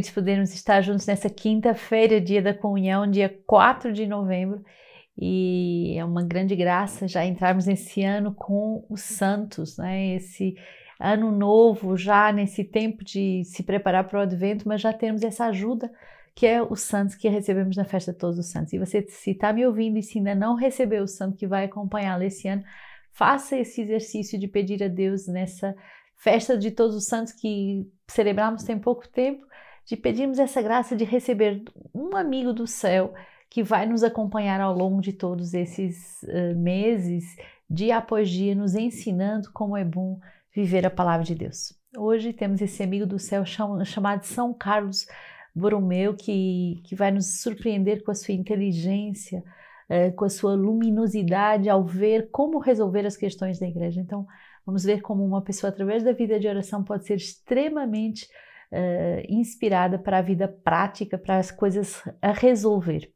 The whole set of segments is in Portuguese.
de podermos estar juntos nessa quinta-feira, dia da comunhão, dia 4 de novembro. E é uma grande graça já entrarmos nesse ano com os santos, né? Esse ano novo, já nesse tempo de se preparar para o advento, mas já temos essa ajuda que é os santos que recebemos na festa de todos os santos. E você, se está me ouvindo e se ainda não recebeu o santo que vai acompanhá-lo esse ano, faça esse exercício de pedir a Deus nessa festa de todos os santos que celebramos tem pouco tempo, de pedirmos essa graça de receber um amigo do céu que vai nos acompanhar ao longo de todos esses uh, meses, após dia, nos ensinando como é bom viver a palavra de Deus. Hoje temos esse amigo do céu chamado São Carlos Borromeu, que, que vai nos surpreender com a sua inteligência, uh, com a sua luminosidade ao ver como resolver as questões da igreja. Então, vamos ver como uma pessoa, através da vida de oração, pode ser extremamente uh, inspirada para a vida prática, para as coisas a resolver.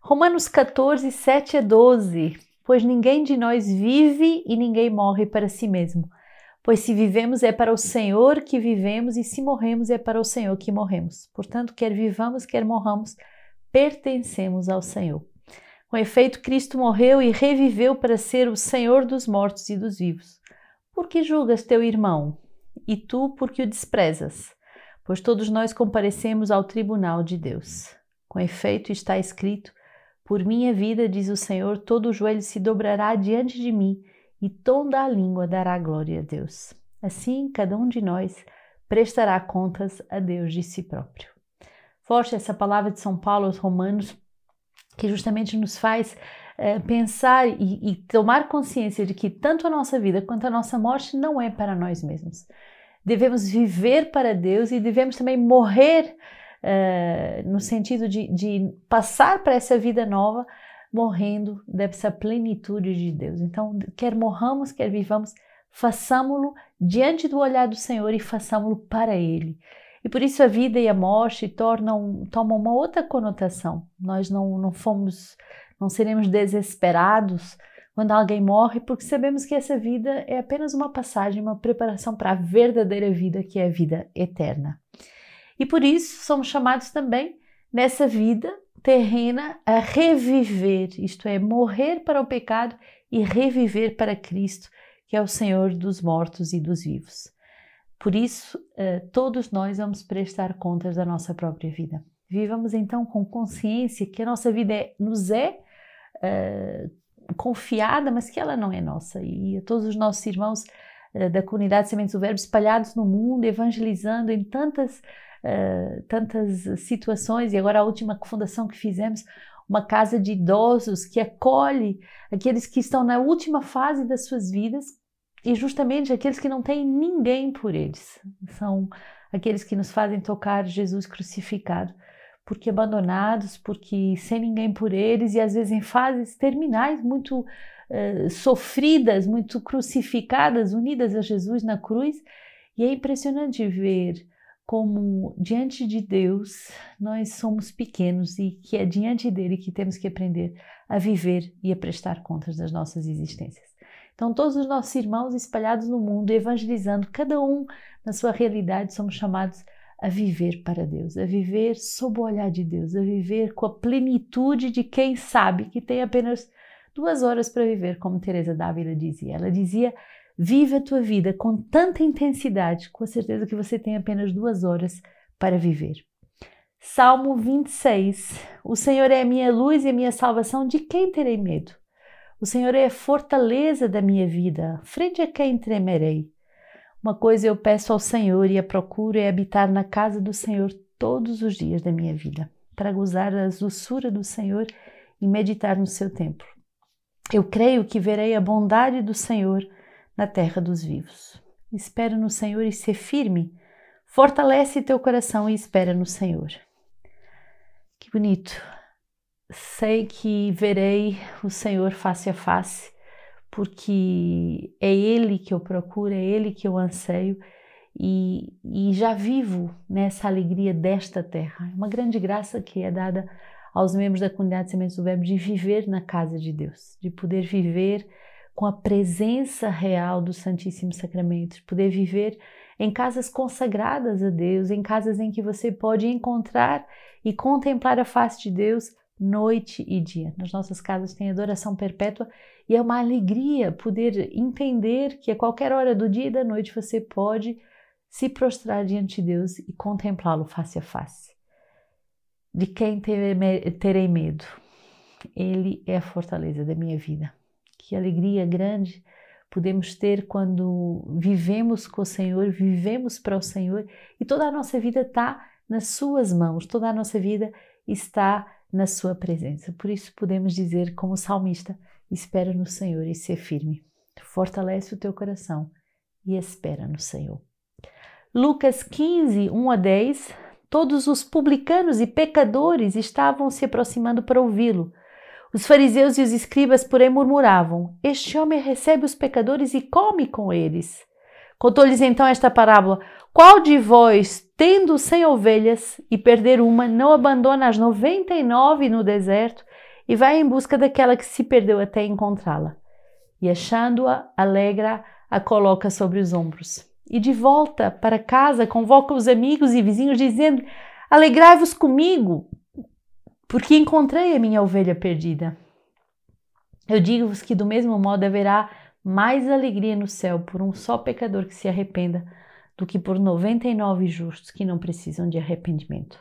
Romanos 14, 7 a 12. Pois ninguém de nós vive e ninguém morre para si mesmo. Pois se vivemos é para o Senhor que vivemos e se morremos é para o Senhor que morremos. Portanto, quer vivamos, quer morramos, pertencemos ao Senhor. Com efeito, Cristo morreu e reviveu para ser o Senhor dos mortos e dos vivos. Por que julgas teu irmão? E tu, por que o desprezas? Pois todos nós comparecemos ao tribunal de Deus. Com efeito, está escrito: Por minha vida, diz o Senhor, todo o joelho se dobrará diante de mim e toda a língua dará glória a Deus. Assim, cada um de nós prestará contas a Deus de si próprio. Forte essa palavra de São Paulo aos Romanos, que justamente nos faz é, pensar e, e tomar consciência de que tanto a nossa vida quanto a nossa morte não é para nós mesmos devemos viver para Deus e devemos também morrer uh, no sentido de, de passar para essa vida nova, morrendo dessa plenitude de Deus. Então, quer morramos, quer vivamos, façamo-lo diante do olhar do Senhor e façamo-lo para Ele. E por isso a vida e a morte tornam, tomam uma outra conotação. Nós não, não fomos, não seremos desesperados quando alguém morre, porque sabemos que essa vida é apenas uma passagem, uma preparação para a verdadeira vida, que é a vida eterna. E por isso somos chamados também nessa vida terrena a reviver, isto é, morrer para o pecado e reviver para Cristo, que é o Senhor dos mortos e dos vivos. Por isso, eh, todos nós vamos prestar contas da nossa própria vida. Vivamos então com consciência que a nossa vida é, nos é uh, confiada, mas que ela não é nossa. E todos os nossos irmãos uh, da comunidade Sementes do Verbo espalhados no mundo, evangelizando em tantas, uh, tantas situações, e agora a última fundação que fizemos, uma casa de idosos que acolhe aqueles que estão na última fase das suas vidas e justamente aqueles que não têm ninguém por eles. São aqueles que nos fazem tocar Jesus crucificado porque abandonados, porque sem ninguém por eles e às vezes em fases terminais muito uh, sofridas, muito crucificadas, unidas a Jesus na cruz. E é impressionante ver como diante de Deus nós somos pequenos e que é diante dele que temos que aprender a viver e a prestar contas das nossas existências. Então, todos os nossos irmãos espalhados no mundo, evangelizando, cada um na sua realidade, somos chamados a viver para Deus, a viver sob o olhar de Deus, a viver com a plenitude de quem sabe que tem apenas duas horas para viver, como Teresa Dávila dizia. Ela dizia: vive a tua vida com tanta intensidade, com a certeza que você tem apenas duas horas para viver. Salmo 26: O Senhor é a minha luz e a minha salvação, de quem terei medo? O Senhor é a fortaleza da minha vida, frente a quem tremerei? Uma coisa eu peço ao Senhor e a procuro é habitar na casa do Senhor todos os dias da minha vida, para gozar a doçura do Senhor e meditar no seu templo. Eu creio que verei a bondade do Senhor na terra dos vivos. Espera no Senhor e ser firme. Fortalece teu coração e espera no Senhor. Que bonito. Sei que verei o Senhor face a face porque é Ele que eu procuro, é Ele que eu anseio e, e já vivo nessa alegria desta terra. É uma grande graça que é dada aos membros da comunidade Sementes do Verbo de viver na casa de Deus, de poder viver com a presença real do Santíssimo Sacramento, de poder viver em casas consagradas a Deus, em casas em que você pode encontrar e contemplar a face de Deus noite e dia. Nas nossas casas tem adoração perpétua e é uma alegria poder entender que a qualquer hora do dia e da noite você pode se prostrar diante de Deus e contemplá-lo face a face. De quem terei medo? Ele é a fortaleza da minha vida. Que alegria grande podemos ter quando vivemos com o Senhor, vivemos para o Senhor e toda a nossa vida está nas Suas mãos, toda a nossa vida está na Sua presença. Por isso podemos dizer, como salmista, espera no Senhor e ser firme. Fortalece o teu coração e espera no Senhor. Lucas 15, 1 a 10. Todos os publicanos e pecadores estavam se aproximando para ouvi-lo. Os fariseus e os escribas, porém, murmuravam: Este homem recebe os pecadores e come com eles. Contou-lhes então esta parábola: Qual de vós, tendo cem ovelhas e perder uma, não abandona as noventa e nove no deserto e vai em busca daquela que se perdeu até encontrá-la? E achando-a, alegra, a coloca sobre os ombros. E de volta para casa convoca os amigos e vizinhos, dizendo: Alegrai-vos comigo, porque encontrei a minha ovelha perdida. Eu digo-vos que do mesmo modo haverá mais alegria no céu por um só pecador que se arrependa do que por noventa e nove justos que não precisam de arrependimento.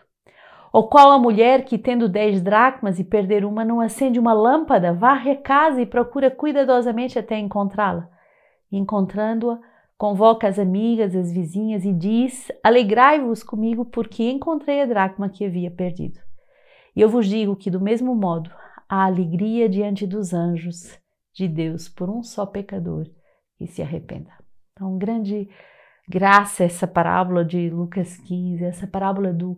Ou qual a mulher que, tendo dez dracmas e perder uma, não acende uma lâmpada, varre a casa e procura cuidadosamente até encontrá-la? Encontrando-a, convoca as amigas, as vizinhas e diz: Alegrai-vos comigo, porque encontrei a dracma que havia perdido. E eu vos digo que, do mesmo modo, a alegria diante dos anjos de Deus por um só pecador que se arrependa. Então, grande graça essa parábola de Lucas 15, essa parábola do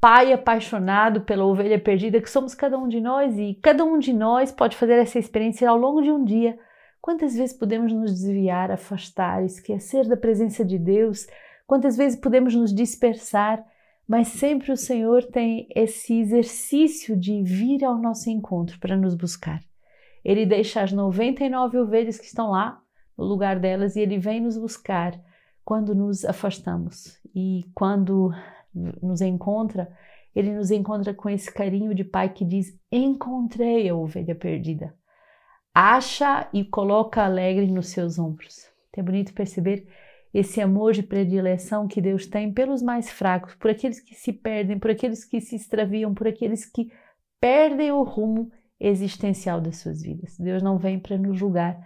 pai apaixonado pela ovelha perdida, que somos cada um de nós e cada um de nós pode fazer essa experiência ao longo de um dia. Quantas vezes podemos nos desviar, afastar, esquecer da presença de Deus? Quantas vezes podemos nos dispersar? mas sempre o Senhor tem esse exercício de vir ao nosso encontro para nos buscar. Ele deixa as 99 ovelhas que estão lá no lugar delas e ele vem nos buscar quando nos afastamos. E quando nos encontra, ele nos encontra com esse carinho de pai que diz: Encontrei a ovelha perdida. Acha e coloca alegre nos seus ombros. É bonito perceber esse amor de predileção que Deus tem pelos mais fracos, por aqueles que se perdem, por aqueles que se extraviam, por aqueles que perdem o rumo existencial das suas vidas. Deus não vem para nos julgar,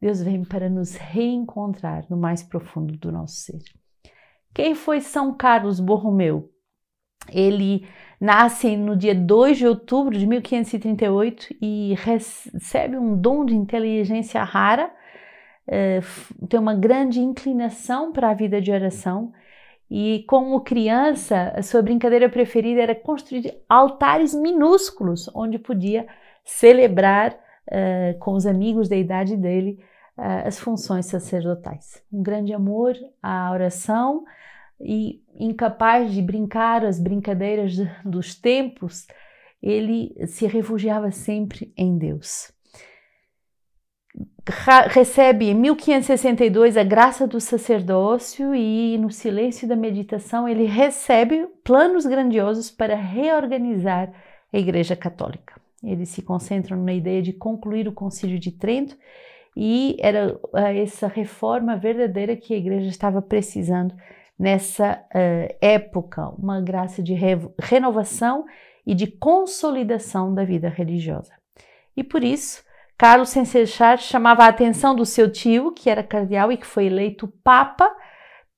Deus vem para nos reencontrar no mais profundo do nosso ser. Quem foi São Carlos Borromeu? Ele nasce no dia 2 de outubro de 1538 e recebe um dom de inteligência rara uh, tem uma grande inclinação para a vida de oração e como criança a sua brincadeira preferida era construir altares minúsculos onde podia celebrar uh, com os amigos da idade dele uh, as funções sacerdotais. Um grande amor à oração e incapaz de brincar as brincadeiras dos tempos, ele se refugiava sempre em Deus recebe em 1562 a graça do sacerdócio e no silêncio da meditação ele recebe planos grandiosos para reorganizar a Igreja Católica. Eles se concentram na ideia de concluir o Concílio de Trento e era eh, essa reforma verdadeira que a Igreja estava precisando nessa uh, época, uma graça de re renovação e de consolidação da vida religiosa. E por isso, Carlos Senserchat chamava a atenção do seu tio, que era cardeal e que foi eleito Papa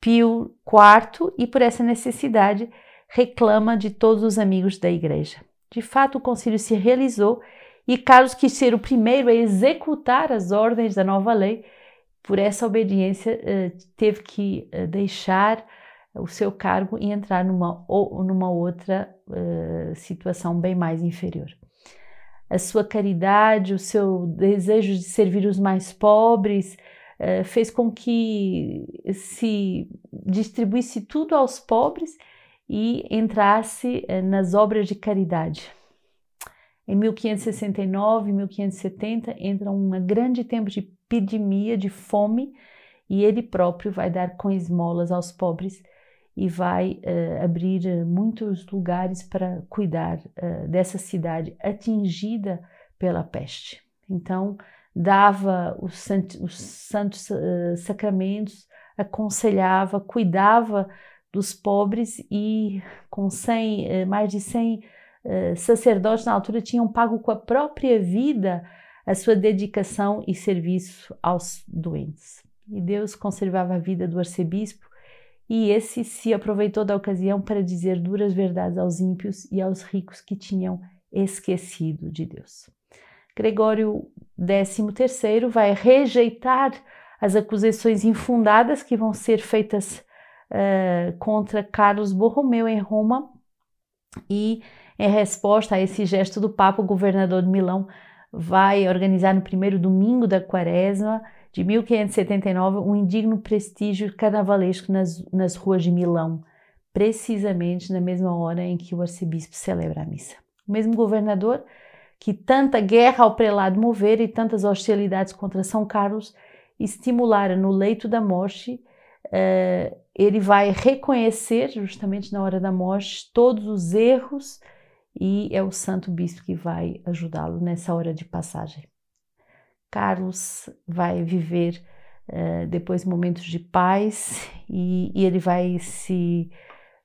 Pio IV, e por essa necessidade reclama de todos os amigos da igreja. De fato, o concílio se realizou e Carlos quis ser o primeiro a executar as ordens da nova lei. Por essa obediência, eh, teve que eh, deixar o seu cargo e entrar numa, numa outra eh, situação bem mais inferior a sua caridade, o seu desejo de servir os mais pobres, fez com que se distribuísse tudo aos pobres e entrasse eh, nas obras de caridade. Em 1569, 1570 entra um grande tempo de epidemia, de fome, e ele próprio vai dar com esmolas aos pobres e vai uh, abrir uh, muitos lugares para cuidar uh, dessa cidade atingida pela peste. Então, dava os, os santos sacramentos, aconselhava, cuidava dos pobres e com 100, mais de 100 sacerdotes na altura tinham pago com a própria vida a sua dedicação e serviço aos doentes. E Deus conservava a vida do arcebispo e esse se aproveitou da ocasião para dizer duras verdades aos ímpios e aos ricos que tinham esquecido de Deus. Gregório XIII vai rejeitar as acusações infundadas que vão ser feitas uh, contra Carlos Borromeu em Roma e, em resposta a esse gesto do Papa, o governador de Milão vai organizar no primeiro domingo da quaresma de 1579 um indigno prestígio carnavalesco nas, nas ruas de Milão, precisamente na mesma hora em que o arcebispo celebra a missa. O mesmo governador que tanta guerra ao prelado mover e tantas hostilidades contra São Carlos estimulara no leito da morte, uh, ele vai reconhecer, justamente na hora da morte, todos os erros e é o santo bispo que vai ajudá-lo nessa hora de passagem. Carlos vai viver uh, depois momentos de paz e, e ele vai se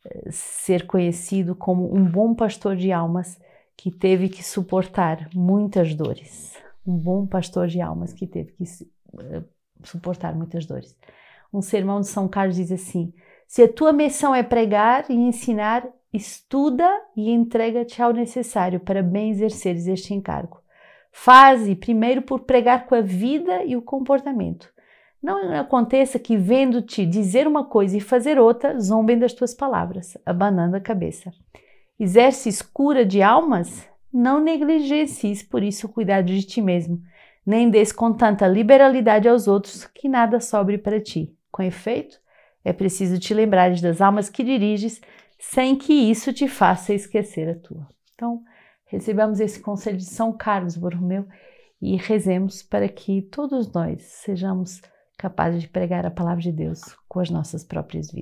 uh, ser conhecido como um bom pastor de almas que teve que suportar muitas dores. Um bom pastor de almas que teve que uh, suportar muitas dores. Um sermão de São Carlos diz assim: se a tua missão é pregar e ensinar, estuda e entrega-te ao necessário para bem exerceres este encargo. Faze primeiro por pregar com a vida e o comportamento. Não aconteça que, vendo-te dizer uma coisa e fazer outra, zombem das tuas palavras, abanando a cabeça. Exerces cura de almas? Não negligencies por isso o cuidado de ti mesmo, nem des com tanta liberalidade aos outros que nada sobre para ti. Com efeito, é preciso te lembrares das almas que diriges, sem que isso te faça esquecer a tua. Então, recebamos esse conselho de São Carlos Borromeu e rezemos para que todos nós sejamos capazes de pregar a palavra de Deus com as nossas próprias vidas.